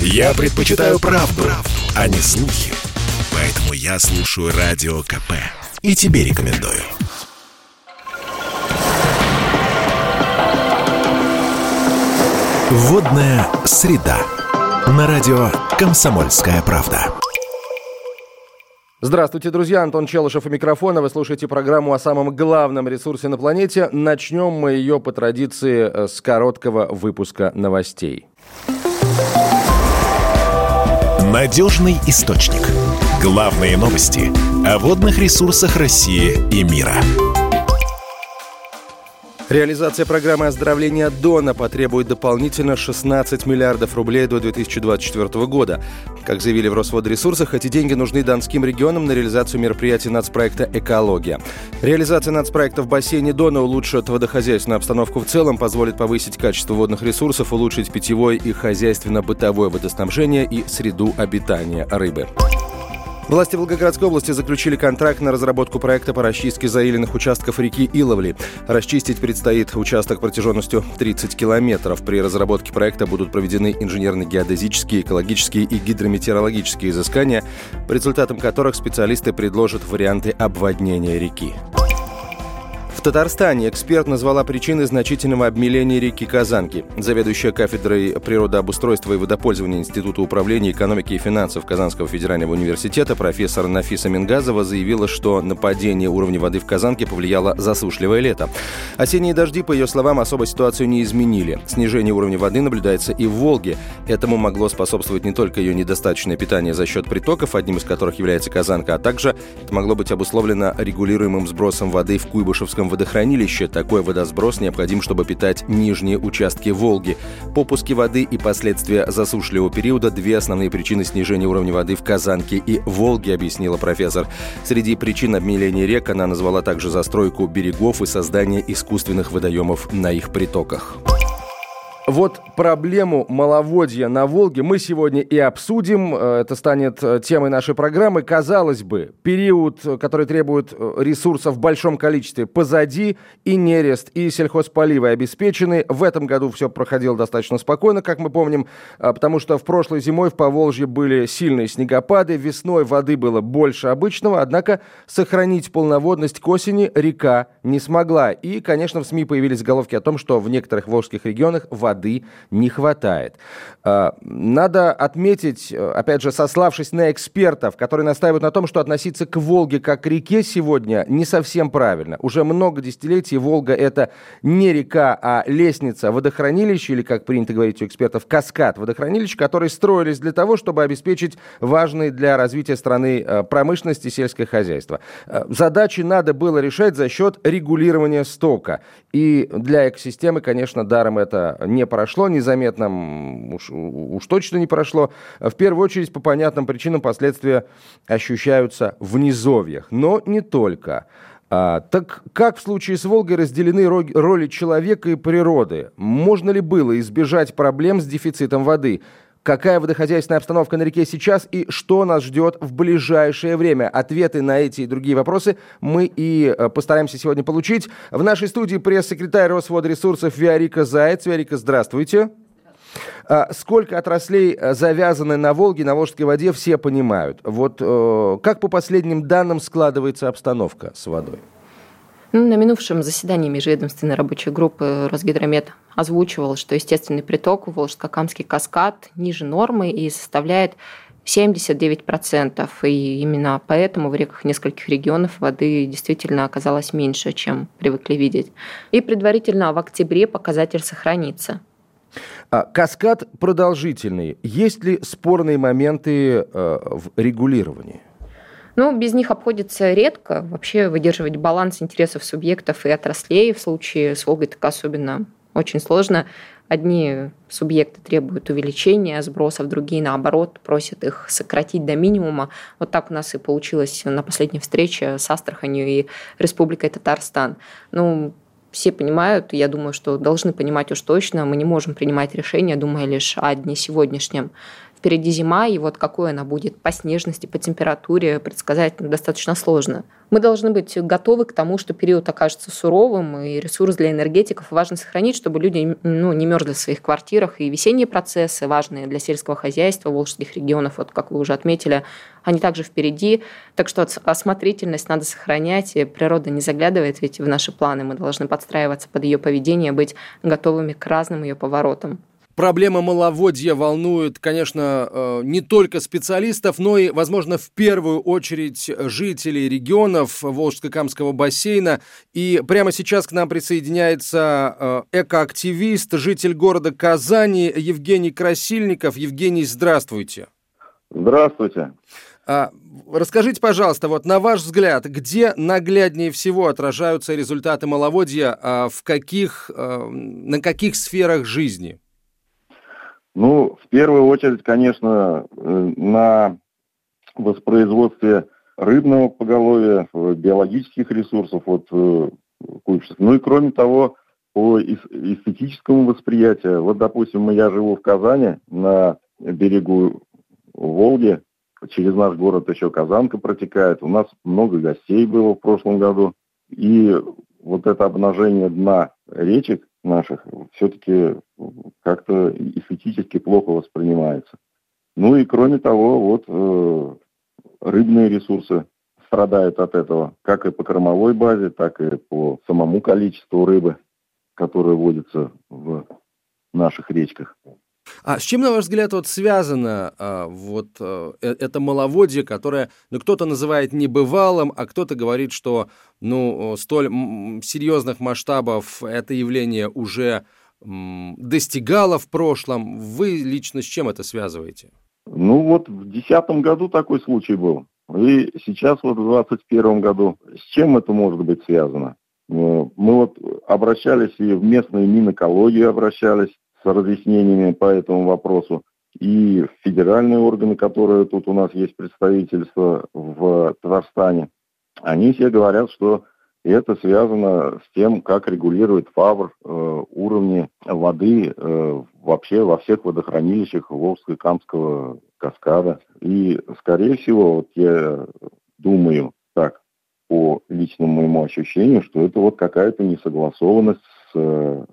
Я предпочитаю правду, правду, а не слухи. Поэтому я слушаю Радио КП. И тебе рекомендую. Водная среда. На радио «Комсомольская правда». Здравствуйте, друзья. Антон Челышев у микрофона. Вы слушаете программу о самом главном ресурсе на планете. Начнем мы ее по традиции э, с короткого выпуска новостей. Надежный источник. Главные новости о водных ресурсах России и мира. Реализация программы оздоровления Дона потребует дополнительно 16 миллиардов рублей до 2024 года. Как заявили в Росводресурсах, эти деньги нужны донским регионам на реализацию мероприятий нацпроекта «Экология». Реализация нацпроекта в бассейне Дона улучшит водохозяйственную обстановку в целом, позволит повысить качество водных ресурсов, улучшить питьевое и хозяйственно-бытовое водоснабжение и среду обитания рыбы. Власти Волгоградской области заключили контракт на разработку проекта по расчистке заиленных участков реки Иловли. Расчистить предстоит участок протяженностью 30 километров. При разработке проекта будут проведены инженерно-геодезические, экологические и гидрометеорологические изыскания, по результатам которых специалисты предложат варианты обводнения реки. Татарстане эксперт назвала причины значительного обмеления реки Казанки. Заведующая кафедрой природообустройства и водопользования Института управления экономики и финансов Казанского федерального университета профессор Нафиса Мингазова заявила, что на падение уровня воды в Казанке повлияло засушливое лето. Осенние дожди, по ее словам, особо ситуацию не изменили. Снижение уровня воды наблюдается и в Волге. Этому могло способствовать не только ее недостаточное питание за счет притоков, одним из которых является Казанка, а также это могло быть обусловлено регулируемым сбросом воды в Куйбышевском водохранилище. Такой водосброс необходим, чтобы питать нижние участки Волги. Попуски воды и последствия засушливого периода – две основные причины снижения уровня воды в Казанке и Волге, объяснила профессор. Среди причин обмеления рек она назвала также застройку берегов и создание искусственных водоемов на их притоках. Вот проблему маловодья на Волге мы сегодня и обсудим. Э, это станет э, темой нашей программы. Казалось бы, период, э, который требует ресурсов в большом количестве, позади. И нерест, и сельхозполивы обеспечены. В этом году все проходило достаточно спокойно, как мы помним, потому что в прошлой зимой в Поволжье были сильные снегопады, весной воды было больше обычного, однако сохранить полноводность к осени река не смогла. И, конечно, в СМИ появились заголовки о том, что в некоторых волжских регионах вода воды не хватает. А, надо отметить, опять же, сославшись на экспертов, которые настаивают на том, что относиться к Волге как к реке сегодня не совсем правильно. Уже много десятилетий Волга это не река, а лестница водохранилища, или, как принято говорить у экспертов, каскад водохранилищ, которые строились для того, чтобы обеспечить важные для развития страны а, промышленности сельское хозяйство. А, задачи надо было решать за счет регулирования стока. И для экосистемы, конечно, даром это не прошло незаметно, уж, уж точно не прошло. В первую очередь, по понятным причинам, последствия ощущаются в низовьях. Но не только. А, так как в случае с Волгой разделены роли человека и природы? Можно ли было избежать проблем с дефицитом воды? Какая водохозяйственная обстановка на реке сейчас и что нас ждет в ближайшее время? Ответы на эти и другие вопросы мы и э, постараемся сегодня получить. В нашей студии пресс-секретарь Росводресурсов Виарика Заяц. Виарика, здравствуйте. А, сколько отраслей э, завязаны на Волге, на Волжской воде, все понимают. Вот э, как по последним данным складывается обстановка с водой? Ну, на минувшем заседании межведомственной рабочей группы Росгидромет озвучивал, что естественный приток Волжско-Камский каскад ниже нормы и составляет 79%. И именно поэтому в реках нескольких регионов воды действительно оказалось меньше, чем привыкли видеть. И предварительно в октябре показатель сохранится. А, каскад продолжительный. Есть ли спорные моменты э, в регулировании? Ну, без них обходится редко. Вообще выдерживать баланс интересов субъектов и отраслей в случае с Волгой так особенно очень сложно. Одни субъекты требуют увеличения сбросов, другие, наоборот, просят их сократить до минимума. Вот так у нас и получилось на последней встрече с Астраханью и Республикой Татарстан. Ну, все понимают, я думаю, что должны понимать уж точно, мы не можем принимать решения, думая лишь о дне сегодняшнем. Впереди зима, и вот какой она будет по снежности, по температуре, предсказать достаточно сложно. Мы должны быть готовы к тому, что период окажется суровым, и ресурс для энергетиков важно сохранить, чтобы люди ну, не мерзли в своих квартирах. И весенние процессы, важные для сельского хозяйства, волжских регионов, вот как вы уже отметили, они также впереди. Так что осмотрительность надо сохранять, и природа не заглядывает ведь в наши планы. Мы должны подстраиваться под ее поведение, быть готовыми к разным ее поворотам. Проблема маловодья волнует, конечно, э, не только специалистов, но и, возможно, в первую очередь жителей регионов Волжско-Камского бассейна. И прямо сейчас к нам присоединяется э, экоактивист, житель города Казани Евгений Красильников. Евгений, здравствуйте. Здравствуйте. А, расскажите, пожалуйста, вот на ваш взгляд, где нагляднее всего отражаются результаты маловодья, а в каких, э, на каких сферах жизни? Ну, в первую очередь, конечно, э, на воспроизводстве рыбного поголовья, биологических ресурсов от э, куйбышев. Ну и кроме того, по эстетическому восприятию. Вот, допустим, я живу в Казани, на берегу Волги, через наш город еще Казанка протекает. У нас много гостей было в прошлом году. И вот это обнажение дна речек наших все-таки как-то эстетически плохо воспринимается. Ну и кроме того, вот э, рыбные ресурсы страдают от этого, как и по кормовой базе, так и по самому количеству рыбы, которая водится в наших речках. А с чем, на ваш взгляд, вот связано а, вот а, это маловодье, которое, ну, кто-то называет небывалым, а кто-то говорит, что, ну, столь серьезных масштабов это явление уже достигало в прошлом. Вы лично с чем это связываете? Ну, вот в 2010 году такой случай был. И сейчас вот в 2021 году. С чем это может быть связано? Мы вот обращались и в местную Минэкологию обращались, разъяснениями по этому вопросу. И федеральные органы, которые тут у нас есть представительство в Татарстане, они все говорят, что это связано с тем, как регулирует ФАВР э, уровни воды э, вообще во всех водохранилищах Волжско-Камского каскада. И, скорее всего, вот я думаю так, по личному моему ощущению, что это вот какая-то несогласованность с э,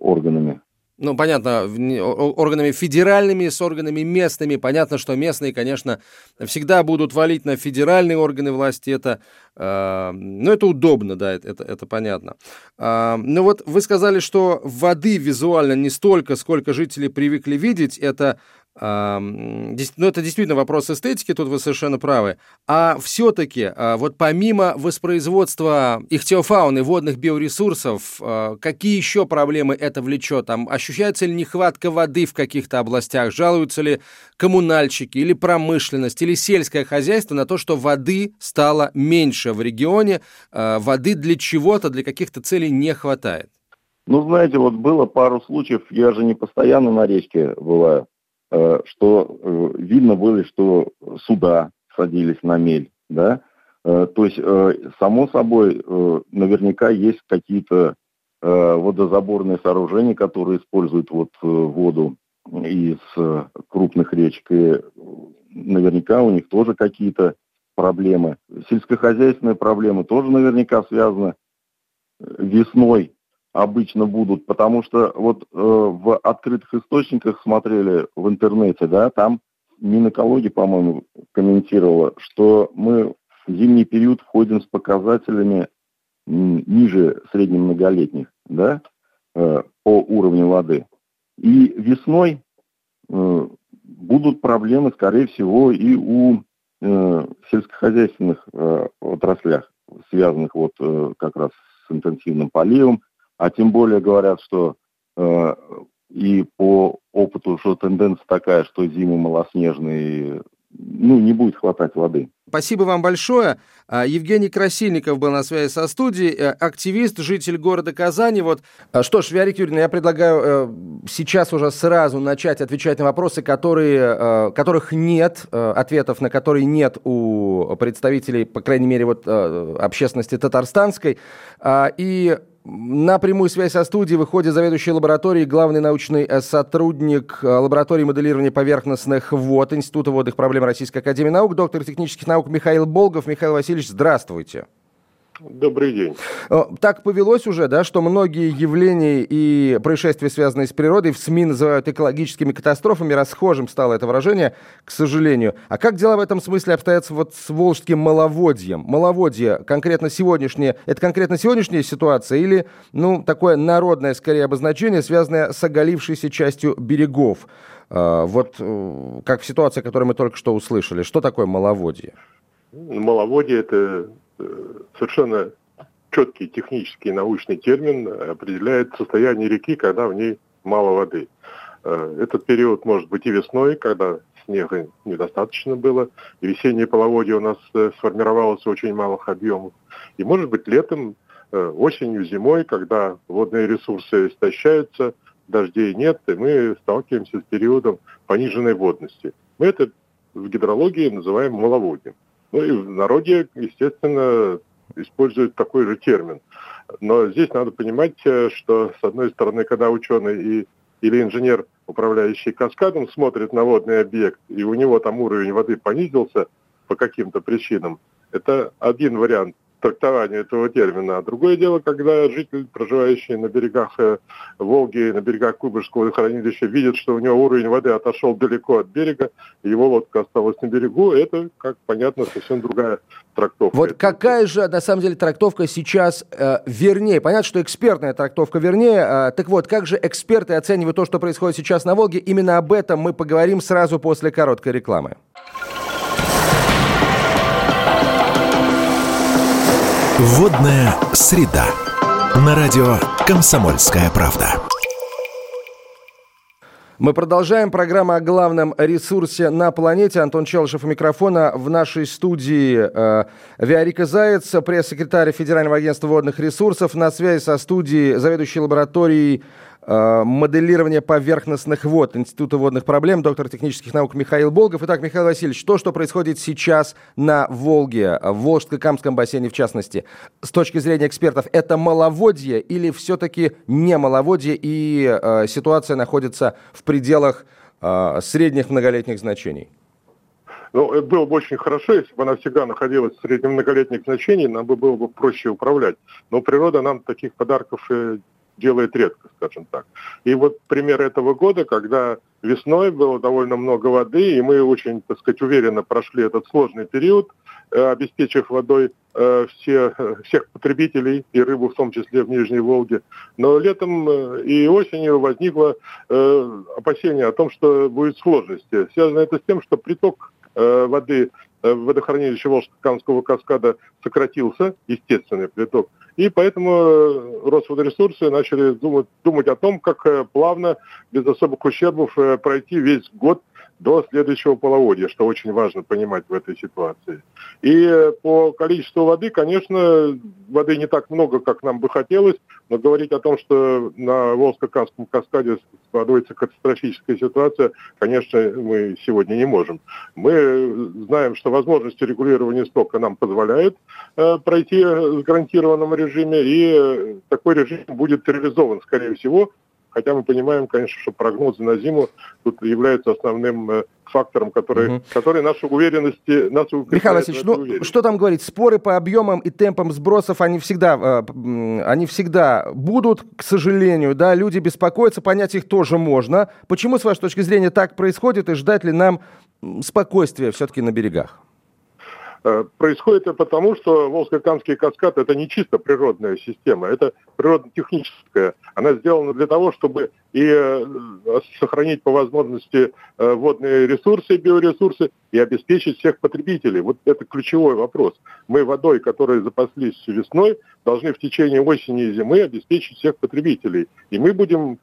органами ну, понятно, органами федеральными, с органами местными. Понятно, что местные, конечно, всегда будут валить на федеральные органы власти. Это, э, ну, это удобно, да, это, это понятно. Э, ну, вот вы сказали, что воды визуально не столько, сколько жители привыкли видеть. Это ну, это действительно вопрос эстетики, тут вы совершенно правы. А все-таки, а, вот помимо воспроизводства ихтиофауны, водных биоресурсов, а, какие еще проблемы это влечет? Там ощущается ли нехватка воды в каких-то областях? Жалуются ли коммунальщики или промышленность, или сельское хозяйство на то, что воды стало меньше в регионе, а, воды для чего-то, для каких-то целей не хватает? Ну, знаете, вот было пару случаев, я же не постоянно на речке бываю, что э, видно было, что суда садились на мель, да, э, то есть, само собой, наверняка есть какие-то водозаборные сооружения, которые используют вот воду из крупных речек, и наверняка у них тоже какие-то проблемы. Сельскохозяйственные проблемы тоже наверняка связаны весной обычно будут, потому что вот э, в открытых источниках смотрели в интернете, да, там Минэкология, по-моему, комментировала, что мы в зимний период входим с показателями ниже среднемноголетних, да, э, по уровню воды. И весной э, будут проблемы, скорее всего, и у э, сельскохозяйственных э, отраслях, связанных вот э, как раз с интенсивным поливом, а тем более говорят, что э, и по опыту, что тенденция такая, что зимы малоснежные, ну, не будет хватать воды. Спасибо вам большое. А, Евгений Красильников был на связи со студией, э, активист, житель города Казани. Вот. А, что ж, Вера Юрьевна, я предлагаю э, сейчас уже сразу начать отвечать на вопросы, которые, э, которых нет, ответов на которые нет у представителей, по крайней мере, вот, общественности татарстанской. А, и на прямую связь со студией выходит заведующий лабораторией, главный научный э, сотрудник э, лаборатории моделирования поверхностных вод Института водных проблем Российской Академии Наук, доктор технических наук Михаил Болгов. Михаил Васильевич, здравствуйте. Добрый день. Э, так повелось уже, да, что многие явления и происшествия, связанные с природой, в СМИ называют экологическими катастрофами. Расхожим стало это выражение, к сожалению. А как дела в этом смысле обстоят вот с волжским маловодьем? Маловодье конкретно сегодняшнее, это конкретно сегодняшняя ситуация или, ну, такое народное, скорее, обозначение, связанное с оголившейся частью берегов? Э, вот э, как в ситуации, которую мы только что услышали. Что такое маловодье? Маловодье – это совершенно четкий технический научный термин определяет состояние реки, когда в ней мало воды. Э, этот период может быть и весной, когда снега недостаточно было, и весеннее половодье у нас э, сформировалось очень малых объемах. И может быть летом, э, осенью, зимой, когда водные ресурсы истощаются, дождей нет, и мы сталкиваемся с периодом пониженной водности. Мы это в гидрологии называем маловодьем. Ну и в народе, естественно, используют такой же термин. Но здесь надо понимать, э, что, с одной стороны, когда ученый и, или инженер, управляющий каскадом, смотрит на водный объект, и у него там уровень воды понизился по каким-то причинам, это один вариант трактованию этого термина. А другое дело, когда житель, проживающий на берегах э, Волги, на берегах Куйбышевского водохранилища, видит, что у него уровень воды отошел далеко от берега, его лодка осталась на берегу, это, как понятно, совсем другая трактовка. Вот какая же, на самом деле, трактовка сейчас э, вернее? Понятно, что экспертная трактовка вернее. Э, так вот, как же эксперты оценивают то, что происходит сейчас на Волге? Именно об этом мы поговорим сразу после короткой рекламы. Водная среда. На радио «Комсомольская правда». Мы продолжаем программу о главном ресурсе на планете. Антон Челышев у микрофона. В нашей студии э, Виарика Заяц, пресс-секретарь Федерального агентства водных ресурсов. На связи со студией заведующей лабораторией моделирования поверхностных вод Института водных проблем, доктор технических наук Михаил Болгов. Итак, Михаил Васильевич, то, что происходит сейчас на Волге, в Волжско-Камском бассейне в частности, с точки зрения экспертов, это маловодье или все-таки не маловодье и э, ситуация находится в пределах э, средних многолетних значений? Ну, это было бы очень хорошо, если бы она всегда находилась в среднем многолетних значениях, нам бы было бы проще управлять. Но природа нам таких подарков делает редко, скажем так. И вот пример этого года, когда весной было довольно много воды, и мы очень, так сказать, уверенно прошли этот сложный период, э, обеспечив водой э, все, всех потребителей, и рыбу в том числе в Нижней Волге. Но летом э, и осенью возникло опасение о том, что будет сложности. Связано это с тем, что приток воды в водохранилище Волжско-Камского каскада сократился, естественный приток, и поэтому э, Росводоресурсы начали думать, думать о том, как э, плавно, без особых ущербов э, пройти весь год до следующего половодья, что очень важно понимать в этой ситуации. И по количеству воды, конечно, воды не так много, как нам бы хотелось, но говорить о том, что на Волжско-Камском каскаде складывается катастрофическая ситуация, конечно, мы сегодня не можем. Мы знаем, что возможности регулирования стока нам позволяют э, пройти в гарантированном режиме, и такой режим будет реализован, скорее всего, Хотя мы понимаем, конечно, что прогнозы на зиму тут являются основным э, фактором, который, угу. который нашу уверенность, нашу Михаил Васильевич, ну что там говорить, споры по объемам и темпам сбросов, они всегда, э, они всегда будут, к сожалению, да, люди беспокоятся, понять их тоже можно. Почему, с вашей точки зрения, так происходит и ждать ли нам спокойствия все-таки на берегах? Э, происходит это потому, что Волжско-Камский каскад – это не чисто природная система, это природно-техническая. Она сделана для того, чтобы и э, сохранить по возможности э, водные ресурсы, биоресурсы, и обеспечить всех потребителей. Вот это ключевой вопрос. Мы водой, которой запаслись весной, должны в течение осени и зимы обеспечить всех потребителей. И мы будем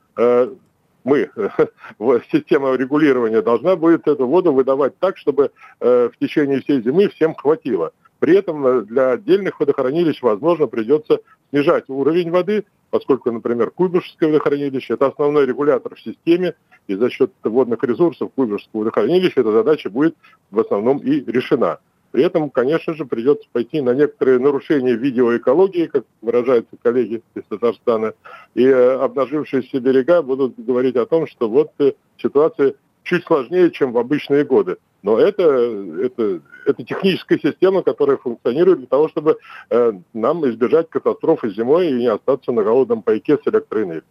мы, система регулирования, должна будет эту воду выдавать так, чтобы э, в течение всей зимы всем хватило. При этом э, для отдельных водохранилищ, возможно, придется снижать уровень воды, поскольку, например, Куйбышевское водохранилище – это основной регулятор в системе, и за счет водных ресурсов Куйбышевского водохранилища эта задача будет в основном и решена. При этом, конечно же, придется пойти на некоторые нарушения видеоэкологии, как выражаются коллеги из Татарстана, и э, обнажившиеся берега будут говорить о том, что вот э, ситуация чуть сложнее, чем в обычные годы. Но это, это, это техническая система, которая функционирует для того, чтобы э, нам избежать катастрофы зимой и не остаться на голодном пайке с электроэнергией.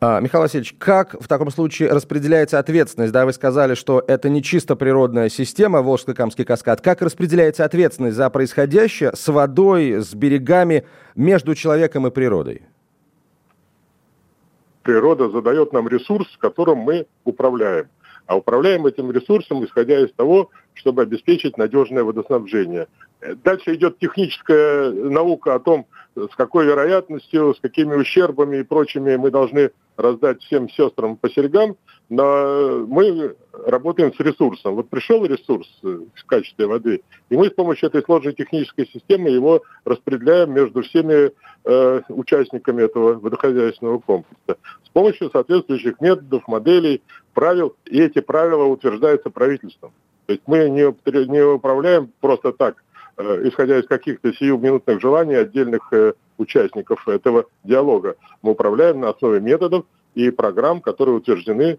А, Михаил Васильевич, как в таком случае распределяется ответственность? Да, вы сказали, что это не чисто природная система, Волжско-Камский каскад. Как распределяется ответственность за происходящее с водой, с берегами между человеком и природой? Природа задает нам ресурс, которым мы управляем. А управляем этим ресурсом, исходя из того, чтобы обеспечить надежное водоснабжение. Дальше идет техническая наука о том, с какой вероятностью, с какими ущербами и прочими мы должны раздать всем сестрам по серьгам, но мы работаем с ресурсом. Вот пришел ресурс в качестве воды, и мы с помощью этой сложной технической системы его распределяем между всеми э, участниками этого водохозяйственного комплекса с помощью соответствующих методов, моделей, правил, и эти правила утверждаются правительством. То есть мы не, не управляем просто так, Э, исходя из каких-то сиюминутных желаний отдельных э, участников этого диалога. Мы управляем на основе методов и программ, которые утверждены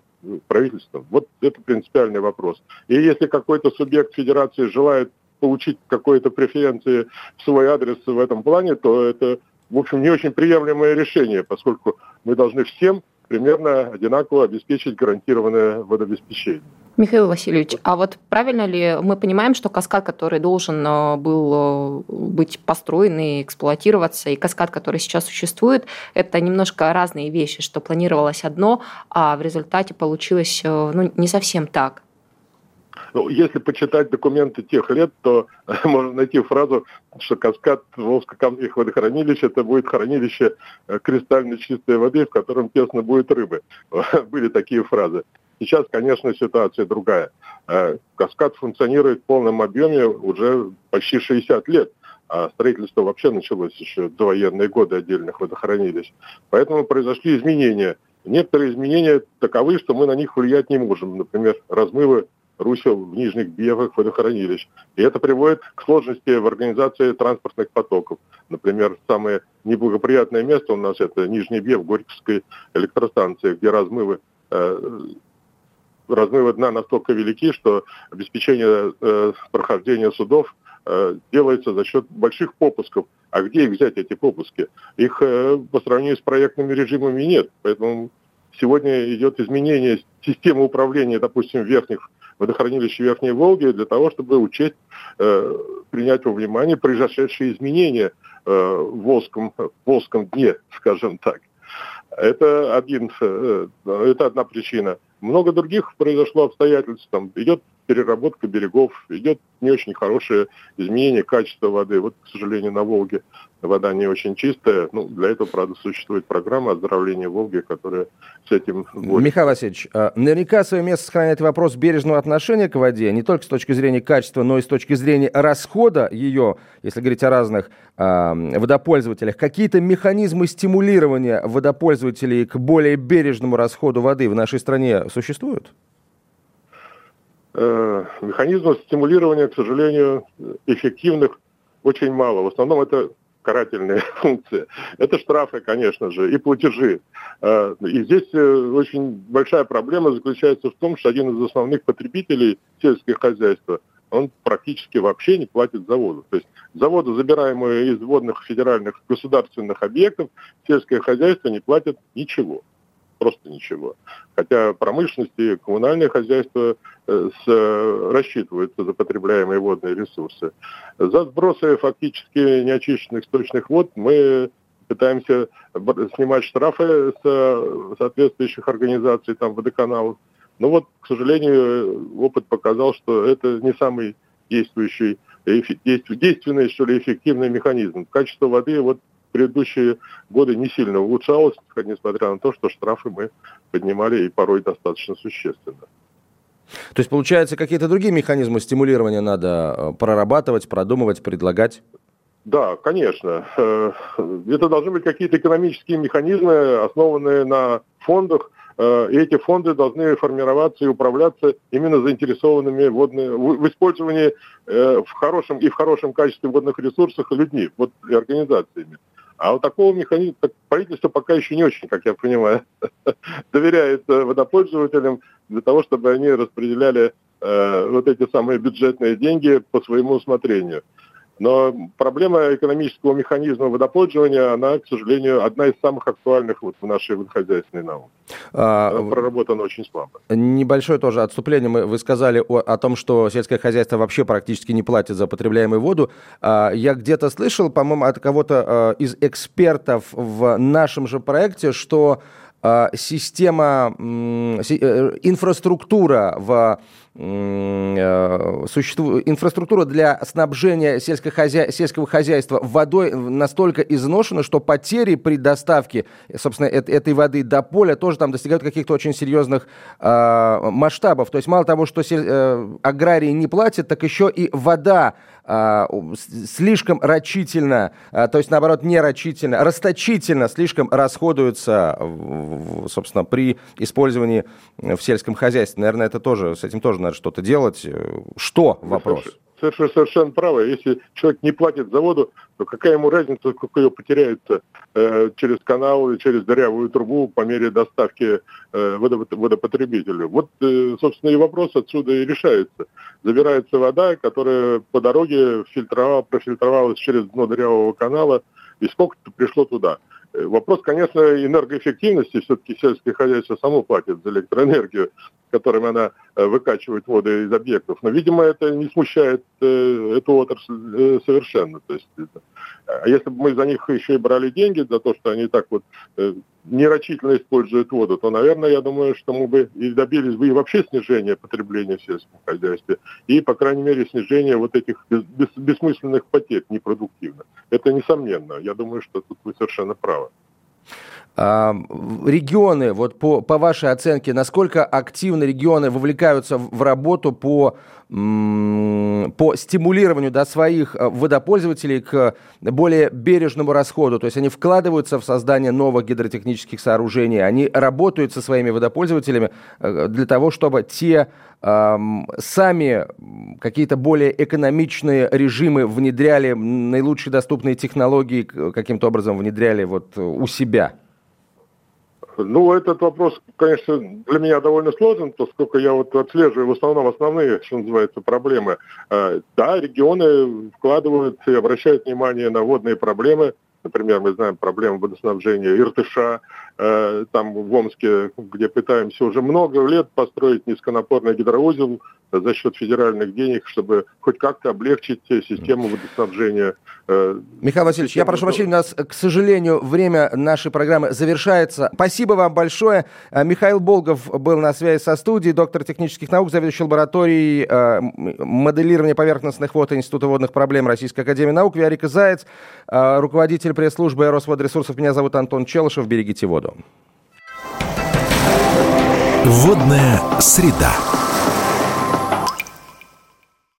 правительством. Вот это принципиальный вопрос. И если какой-то субъект федерации желает получить какой-то преференции в свой адрес в этом плане, то это, в общем, не очень приемлемое решение, поскольку мы должны всем примерно одинаково обеспечить гарантированное водообеспечение. Михаил Васильевич, а вот правильно ли мы понимаем, что каскад, который должен э, был э, быть построен и эксплуатироваться, и каскад, который сейчас существует, это немножко разные вещи, что планировалось одно, а в результате получилось э, ну, не совсем так? Ну, если почитать документы тех лет, то можно найти фразу, что каскад Волжско-Камских водохранилищ это будет хранилище кристально чистой воды, в котором тесно будет рыбы. Были такие фразы. Сейчас, конечно, ситуация другая. Э, каскад функционирует в полном объеме уже почти 60 лет. А строительство вообще началось еще до военные годы отдельных водохранилищ. Поэтому произошли изменения. Некоторые изменения таковы, что мы на них влиять не можем. Например, размывы русел в нижних бьевых водохранилищ. И это приводит к сложности в организации транспортных потоков. Например, самое неблагоприятное место у нас это Нижний Бьев Горьковской электростанции, где размывы э, размывы дна настолько велики, что обеспечение э, прохождения судов э, делается за счет больших попусков. А где их взять, эти попуски? Их э, по сравнению с проектными режимами нет. Поэтому сегодня идет изменение системы управления, допустим, верхних водохранилищ Верхней Волги для того, чтобы учесть, э, принять во внимание произошедшие изменения э, в Волжском, в Волжском дне, скажем так. Это, один, э, это одна причина. Много других произошло обстоятельств. Там идет переработка берегов, идет не очень хорошее изменение качества воды. Вот, к сожалению, на Волге вода не очень чистая. Ну, для этого, правда, существует программа оздоровления Волги, которая с этим борется. Михаил Васильевич, а, наверняка свое место сохраняет вопрос бережного отношения к воде, не только с точки зрения качества, но и с точки зрения расхода ее, если говорить о разных э, водопользователях. Какие-то механизмы стимулирования водопользователей к более бережному расходу воды в нашей стране существуют? Э, механизмов стимулирования, к сожалению, эффективных очень мало. В основном это карательная функция. Это штрафы, конечно же, и платежи. Э, и здесь э, очень большая проблема заключается в том, что один из основных потребителей сельского хозяйства, он практически вообще не платит за воду. То есть за воду, забираемую из водных федеральных государственных объектов, сельское хозяйство не платит ничего просто ничего. Хотя промышленность и коммунальное хозяйство э, с, рассчитываются за потребляемые водные ресурсы. За сбросы фактически неочищенных сточных вод мы пытаемся снимать штрафы с соответствующих организаций, там, водоканалов. Но вот, к сожалению, опыт показал, что это не самый действующий, действенный, что ли, эффективный механизм. Качество воды вот предыдущие годы не сильно улучшалось, несмотря на то, что штрафы мы поднимали и порой достаточно существенно. То есть, получается, какие-то другие механизмы стимулирования надо э, прорабатывать, продумывать, предлагать? Да, конечно. Э, это должны быть какие-то экономические механизмы, основанные на фондах, э, эти фонды должны формироваться и управляться именно заинтересованными водные, в, использовании в хорошем и в хорошем качестве водных ресурсов людьми, вот и организациями. А вот такого механизма правительство пока еще не очень, как я понимаю, доверяет э, водопользователям для того, чтобы они распределяли э, вот эти самые бюджетные деньги по своему усмотрению. Но проблема экономического механизма водопользования, она, к сожалению, одна из самых актуальных вот в нашей водохозяйственной науке. А, она проработана очень слабо. Небольшое тоже отступление. Вы сказали о, о том, что сельское хозяйство вообще практически не платит за потребляемую воду. А, я где-то слышал, по-моему, от кого-то а, из экспертов в нашем же проекте, что а, система, э, инфраструктура в существует инфраструктура для снабжения сельскохозя... сельского хозяйства водой настолько изношена, что потери при доставке, собственно, этой воды до поля тоже там достигают каких-то очень серьезных э, масштабов. То есть мало того, что сель... э, аграрии не платят, так еще и вода э, слишком рачительно, э, то есть наоборот не рачительно, расточительно слишком расходуется, собственно, при использовании в сельском хозяйстве. Наверное, это тоже, с этим тоже надо что-то делать. Э, что вопрос? Совершенно, совершенно правы. Если человек не платит за воду, то какая ему разница, сколько ее потеряет э, через канал или через дырявую трубу по мере доставки э, водопотребителю. Вот, э, собственно, и вопрос отсюда и решается. Забирается вода, которая по дороге фильтровала, профильтровалась через дно дырявого канала, и сколько-то пришло туда. Э, вопрос, конечно, энергоэффективности. Все-таки сельское хозяйство само платит за электроэнергию, которым она э, выкачивает воду из объектов. Но, видимо, это не смущает э, эту отрасль совершенно. То есть, если бы мы за них еще и брали деньги за то, что они так вот нерочительно используют воду, то, наверное, я думаю, что мы бы и добились бы и вообще снижения потребления в сельском хозяйстве, и, по крайней мере, снижения вот этих бессмысленных потерь непродуктивно. Это несомненно. Я думаю, что тут вы совершенно правы. Регионы, вот по, по вашей оценке, насколько активно регионы вовлекаются в работу по, по стимулированию да, своих э, водопользователей к более бережному расходу? То есть они вкладываются в создание новых гидротехнических сооружений, они работают со своими водопользователями э, для того, чтобы те сами какие-то более экономичные режимы внедряли, наилучшие доступные технологии каким-то образом внедряли вот у себя? Ну, этот вопрос, конечно, для меня довольно сложен, поскольку я вот отслеживаю в основном основные, что называется, проблемы. А, да, регионы вкладывают и обращают внимание на водные проблемы. Например, мы знаем проблему водоснабжения Иртыша, э, там в Омске, где пытаемся уже много лет построить низконапорный гидроузел за счет федеральных денег, чтобы хоть как-то облегчить систему водоснабжения. Э, Михаил Васильевич, я прошу прощения, у нас, к сожалению, время нашей программы завершается. Спасибо вам большое. Э, Михаил Болгов был на связи со студией, доктор технических наук, заведующий лабораторией э, моделирования поверхностных вод Института водных проблем Российской Академии Наук, Виарика Заяц, руководитель пресс-службы Росводресурсов. Меня зовут Антон Челышев. Берегите воду. Водная среда.